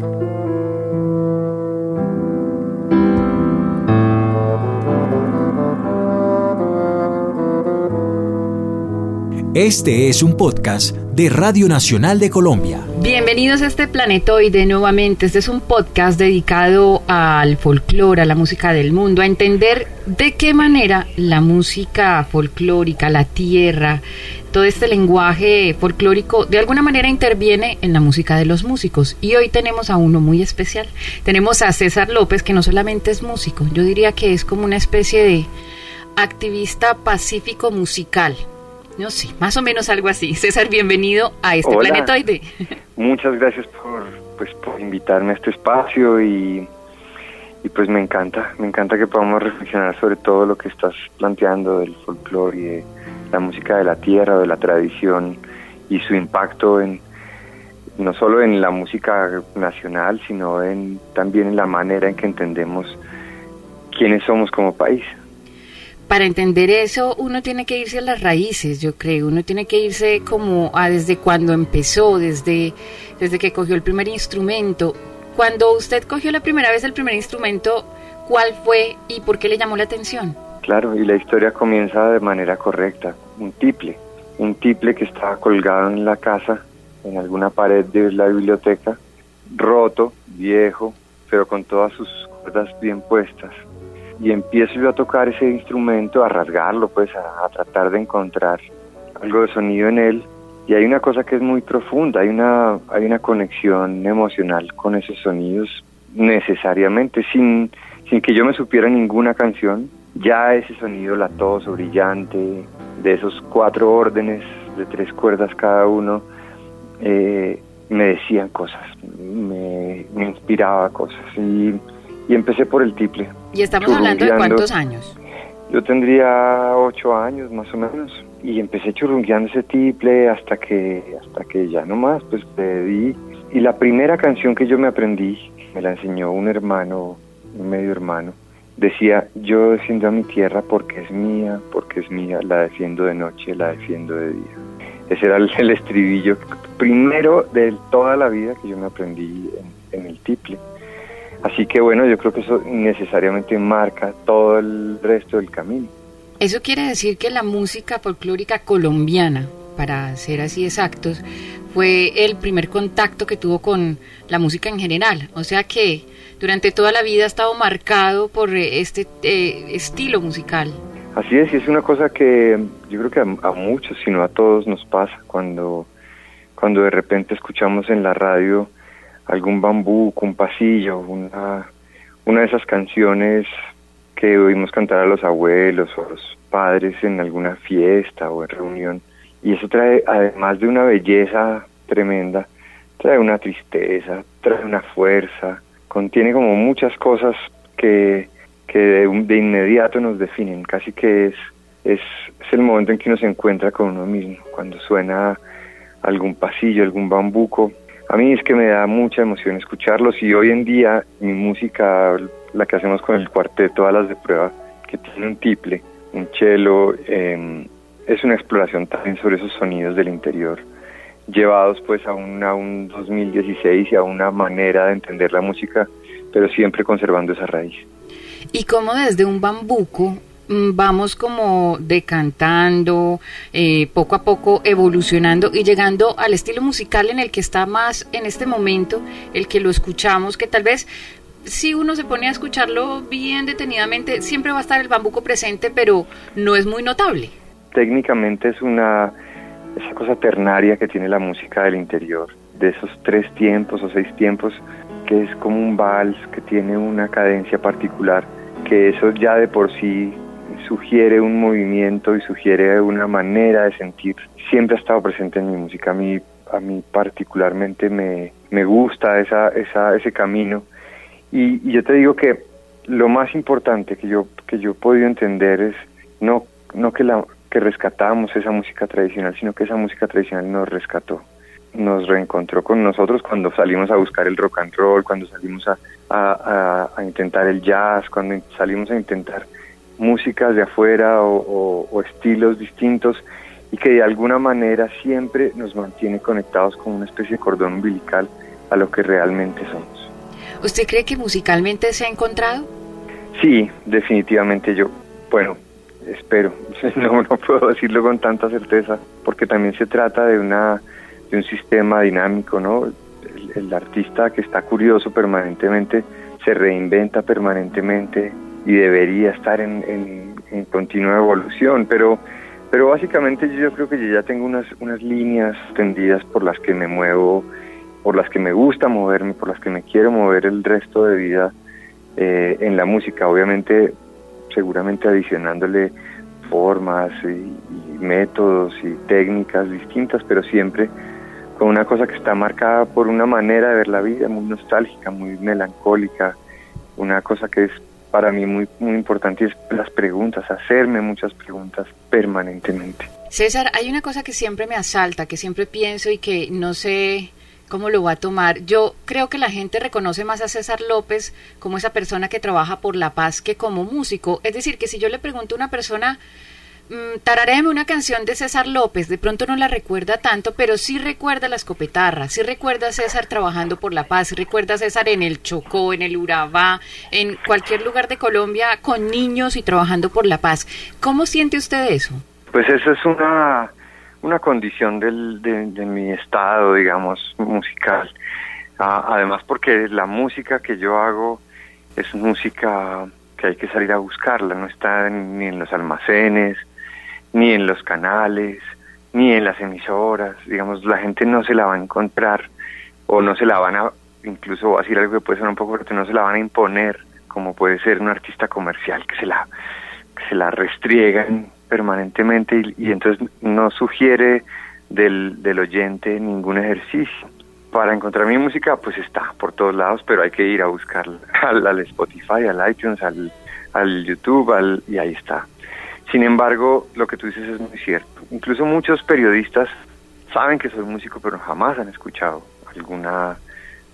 Música Este es un podcast de Radio Nacional de Colombia. Bienvenidos a este planetoide nuevamente. Este es un podcast dedicado al folclore, a la música del mundo, a entender de qué manera la música folclórica, la tierra, todo este lenguaje folclórico de alguna manera interviene en la música de los músicos. Y hoy tenemos a uno muy especial. Tenemos a César López, que no solamente es músico, yo diría que es como una especie de activista pacífico musical no, sí, más o menos algo así. César, bienvenido a este planetoide. Muchas gracias por, pues, por invitarme a este espacio y, y pues me encanta, me encanta que podamos reflexionar sobre todo lo que estás planteando del folclore y de la música de la tierra, de la tradición y su impacto en no solo en la música nacional, sino en también en la manera en que entendemos quiénes somos como país para entender eso uno tiene que irse a las raíces, yo creo, uno tiene que irse como a desde cuando empezó, desde, desde que cogió el primer instrumento. Cuando usted cogió la primera vez el primer instrumento, ¿cuál fue y por qué le llamó la atención? Claro, y la historia comienza de manera correcta, un tiple, un tiple que estaba colgado en la casa, en alguna pared de la biblioteca, roto, viejo, pero con todas sus cuerdas bien puestas y empiezo yo a tocar ese instrumento, a rasgarlo, pues a, tratar de encontrar algo de sonido en él. Y hay una cosa que es muy profunda, hay una, hay una conexión emocional con esos sonidos necesariamente, sin, sin que yo me supiera ninguna canción, ya ese sonido latoso, brillante, de esos cuatro órdenes de tres cuerdas cada uno, eh, me decían cosas, me, inspiraba cosas. Y y empecé por el tiple. ¿Y estamos hablando de cuántos años? Yo tendría ocho años más o menos y empecé churrungueando ese tiple hasta que hasta que ya nomás pues pedí y la primera canción que yo me aprendí me la enseñó un hermano, un medio hermano. Decía, yo defiendo a mi tierra porque es mía, porque es mía, la defiendo de noche, la defiendo de día. Ese era el, estribillo primero de toda la vida que yo me aprendí en el tiple. Así que bueno, yo creo que eso necesariamente marca todo el resto del camino. Eso quiere decir que la música folclórica colombiana, para ser así exactos, fue el primer contacto que tuvo con la música en general. O sea que durante toda la vida ha estado marcado por este eh, estilo musical. Así es, y es una cosa que yo creo que a, a, muchos, si no a todos, nos pasa cuando, cuando de repente escuchamos en la radio algún bambú, un pasillo, una, una de esas canciones que oímos cantar a los abuelos o a los padres en alguna fiesta o en reunión. Y eso trae, además de una belleza tremenda, trae una tristeza, trae una fuerza, contiene como muchas cosas que, que de, inmediato nos definen, casi que es, es, es el momento en que uno se encuentra con uno mismo, cuando suena algún pasillo, algún bambuco, a mí es que me da mucha emoción escucharlos y hoy en día mi música, la que hacemos con el cuarteto, todas las de prueba, que tiene un tiple, un cello, em, es una exploración también sobre esos sonidos del interior, llevados pues a un, a un 2016 y a una manera de entender la música, pero siempre conservando esa raíz. Y como desde un bambuco vamos como decantando, eh, poco a poco evolucionando y llegando al estilo musical en el que está más en este momento, el que lo escuchamos, que tal vez si uno se pone a escucharlo bien detenidamente, siempre va a estar el bambuco presente, pero no es muy notable. Técnicamente es una esa cosa ternaria que tiene la música del interior, de esos tres tiempos o seis tiempos, que es como un vals, que tiene una cadencia particular, que eso ya de por sí sugiere un movimiento y sugiere una manera de sentir. Siempre ha estado presente en mi música. A mí, a mí particularmente me, me gusta esa, esa, ese camino. Y, yo te digo que lo más importante que yo, que yo he podido entender es no, no que, la, que rescatamos esa música tradicional, sino que esa música tradicional nos rescató nos reencontró con nosotros cuando salimos a buscar el rock and roll, cuando salimos a, a, a intentar el jazz, cuando salimos a intentar músicas de afuera o, estilos distintos y que de alguna manera siempre nos mantiene conectados con una especie de cordón umbilical a lo que realmente son. ¿Usted cree que musicalmente se ha encontrado? Sí, definitivamente yo, bueno, espero, no, no puedo decirlo con tanta certeza, porque también se trata de, una, de un sistema dinámico, ¿no? El, artista que está curioso permanentemente se reinventa permanentemente y debería estar en, en, continua evolución, pero, pero básicamente yo creo que yo ya tengo unas, unas líneas tendidas por las que me muevo, por las que me gusta moverme, por las que me quiero mover el resto de vida eh, en la música, obviamente seguramente adicionándole formas y, métodos y técnicas distintas, pero siempre con una cosa que está marcada por una manera de ver la vida muy nostálgica, muy melancólica, una cosa que es para mí muy, muy importante es las preguntas, hacerme muchas preguntas permanentemente. César, hay una cosa que siempre me asalta, que siempre pienso y que no sé cómo lo va a tomar. Yo creo que la gente reconoce más a César López como esa persona que trabaja por la paz que como músico. Es decir, que si yo le pregunto a una persona, tararéme una canción de César López, de pronto no la recuerda tanto, pero sí recuerda la escopetarra, sí recuerda a César trabajando por la paz, sí recuerda a César en el Chocó, en el Urabá, en cualquier lugar de Colombia con niños y trabajando por la paz. ¿Cómo siente usted eso? Pues eso es una una condición del, de, mi estado, digamos, musical. Ah, además porque la música que yo hago es música que hay que salir a buscarla, no está ni en los almacenes, ni en los canales, ni en las emisoras, digamos, la gente no se la va a encontrar o no se la van a, incluso voy a decir algo que puede ser un poco fuerte, no se la van a imponer como puede ser un artista comercial que se la, se la restriegan permanentemente y, entonces no sugiere del, del oyente ningún ejercicio. Para encontrar mi música, pues está por todos lados, pero hay que ir a buscarla al, al Spotify, al iTunes, al, al YouTube, al, y ahí está. Sin embargo, lo que tú dices es muy cierto. Incluso muchos periodistas saben que soy músico, pero jamás han escuchado alguna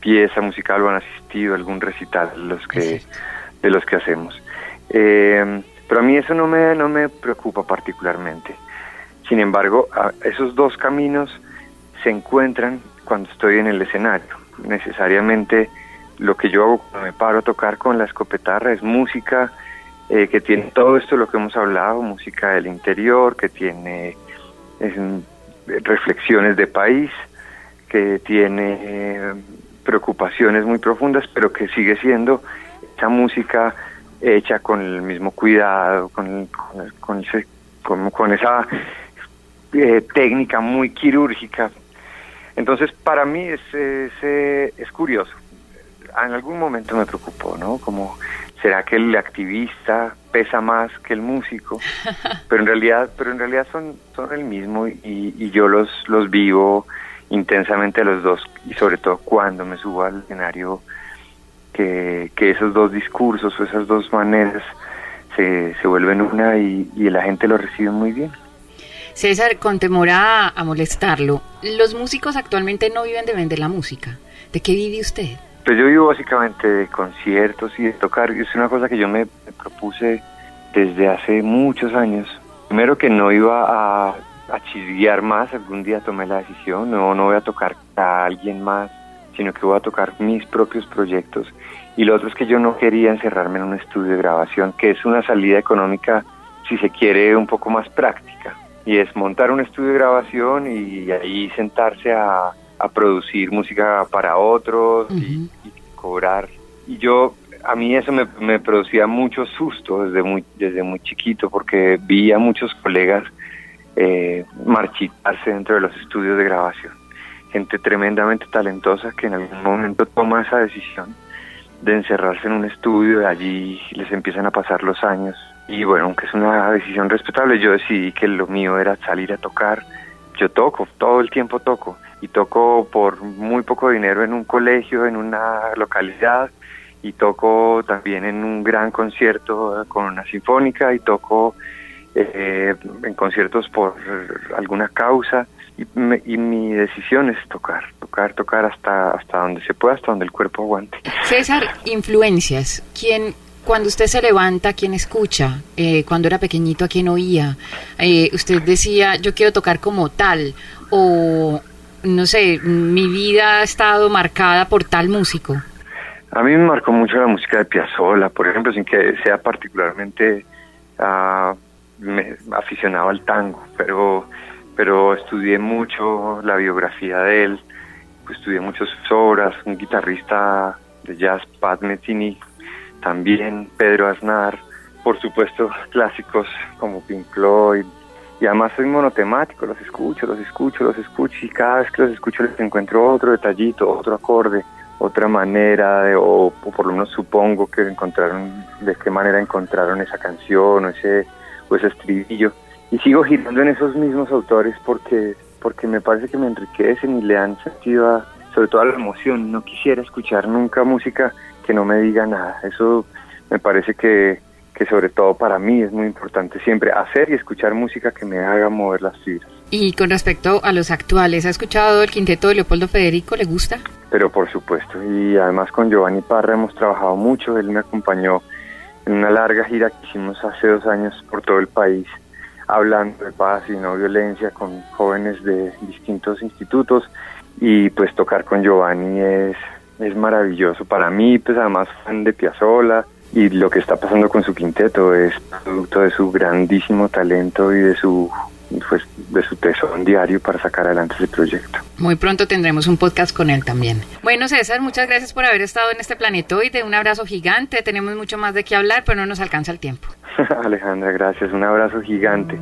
pieza musical o han asistido a algún recital de los que, de los que hacemos. Eh, pero a mí eso no me, no me preocupa particularmente. Sin embargo, esos dos caminos se encuentran cuando estoy en el escenario. Necesariamente lo que yo hago cuando me paro a tocar con la escopetarra es música eh, que tiene todo esto lo que hemos hablado, música del interior, que tiene reflexiones de país, que tiene eh, preocupaciones muy profundas, pero que sigue siendo esa música hecha con el mismo cuidado, con, con, con, esa eh, técnica muy quirúrgica. Entonces, para mí es, es, curioso. En algún momento me preocupó, ¿no? Como, ¿será que el activista pesa más que el músico? Pero en realidad, pero en realidad son, son el mismo y, y yo los, los vivo intensamente los dos y sobre todo cuando me subo al escenario que, esos dos discursos o esas dos maneras se, se vuelven una y, la gente lo recibe muy bien. César, con temor a, molestarlo, los músicos actualmente no viven de vender la música. ¿De qué vive usted? Pues yo vivo básicamente de conciertos y de tocar. Es una cosa que yo me, propuse desde hace muchos años. Primero que no iba a, a más, algún día tomé la decisión, no, no voy a tocar a alguien más, sino que voy a tocar mis propios proyectos. Y lo otro es que yo no quería encerrarme en un estudio de grabación, que es una salida económica, si se quiere, un poco más práctica. Y es montar un estudio de grabación y ahí sentarse a, producir música para otros y, cobrar. Y yo, a mí eso me, me producía mucho susto desde muy, desde muy chiquito, porque vi a muchos colegas eh, marchitarse dentro de los estudios de grabación gente tremendamente talentosa que en algún momento toma esa decisión de encerrarse en un estudio, y allí les empiezan a pasar los años. Y bueno, aunque es una decisión respetable, yo decidí que lo mío era salir a tocar. Yo toco, todo el tiempo toco. Y toco por muy poco dinero en un colegio, en una localidad. Y toco también en un gran concierto con una sinfónica. Y toco eh, en conciertos por alguna causa y, mi decisión es tocar, tocar, tocar hasta, hasta donde se pueda, hasta donde el cuerpo aguante. César, influencias. ¿Quién, cuando usted se levanta, quién escucha? Eh, cuando era pequeñito, ¿a quién oía? Eh, usted decía, yo quiero tocar como tal, o no sé, mi vida ha estado marcada por tal músico. A mí me marcó mucho la música de Piazzolla, por ejemplo, sin que sea particularmente uh, me aficionado al tango, pero, pero estudié mucho la biografía de él, pues estudié muchas sus obras, un guitarrista de jazz, Pat Metheny, también Pedro Aznar, por supuesto clásicos como Pink Floyd, y además soy monotemático, los escucho, los escucho, los escucho, y cada vez que los escucho les encuentro otro detallito, otro acorde, otra manera, de, o, por lo menos supongo que encontraron, de qué manera encontraron esa canción o ese, o ese estribillo. Y sigo girando en esos mismos autores porque, porque me parece que me enriquecen y le han sentido a, sobre todo a la emoción. No quisiera escuchar nunca música que no me diga nada. Eso me parece que, que sobre todo para mí es muy importante siempre hacer y escuchar música que me haga mover las fibras. Y con respecto a los actuales, ¿ha escuchado el quinteto de Leopoldo Federico? ¿Le gusta? Pero por supuesto, y además con Giovanni Parra hemos trabajado mucho, él me acompañó en una larga gira que hicimos hace dos años por todo el país, hablando de paz y no violencia con jóvenes de distintos institutos, y pues tocar con Giovanni es, es maravilloso. Para mí, pues además fan de Piazzolla, y lo que está pasando con su quinteto es producto de su grandísimo talento y de su pues, de su tesón diario para sacar adelante ese proyecto. Muy pronto tendremos un podcast con él también. Bueno, César, muchas gracias por haber estado en este planetoide. Un abrazo gigante. Tenemos mucho más de qué hablar, pero no nos alcanza el tiempo. Alejandra, gracias. Un abrazo gigante.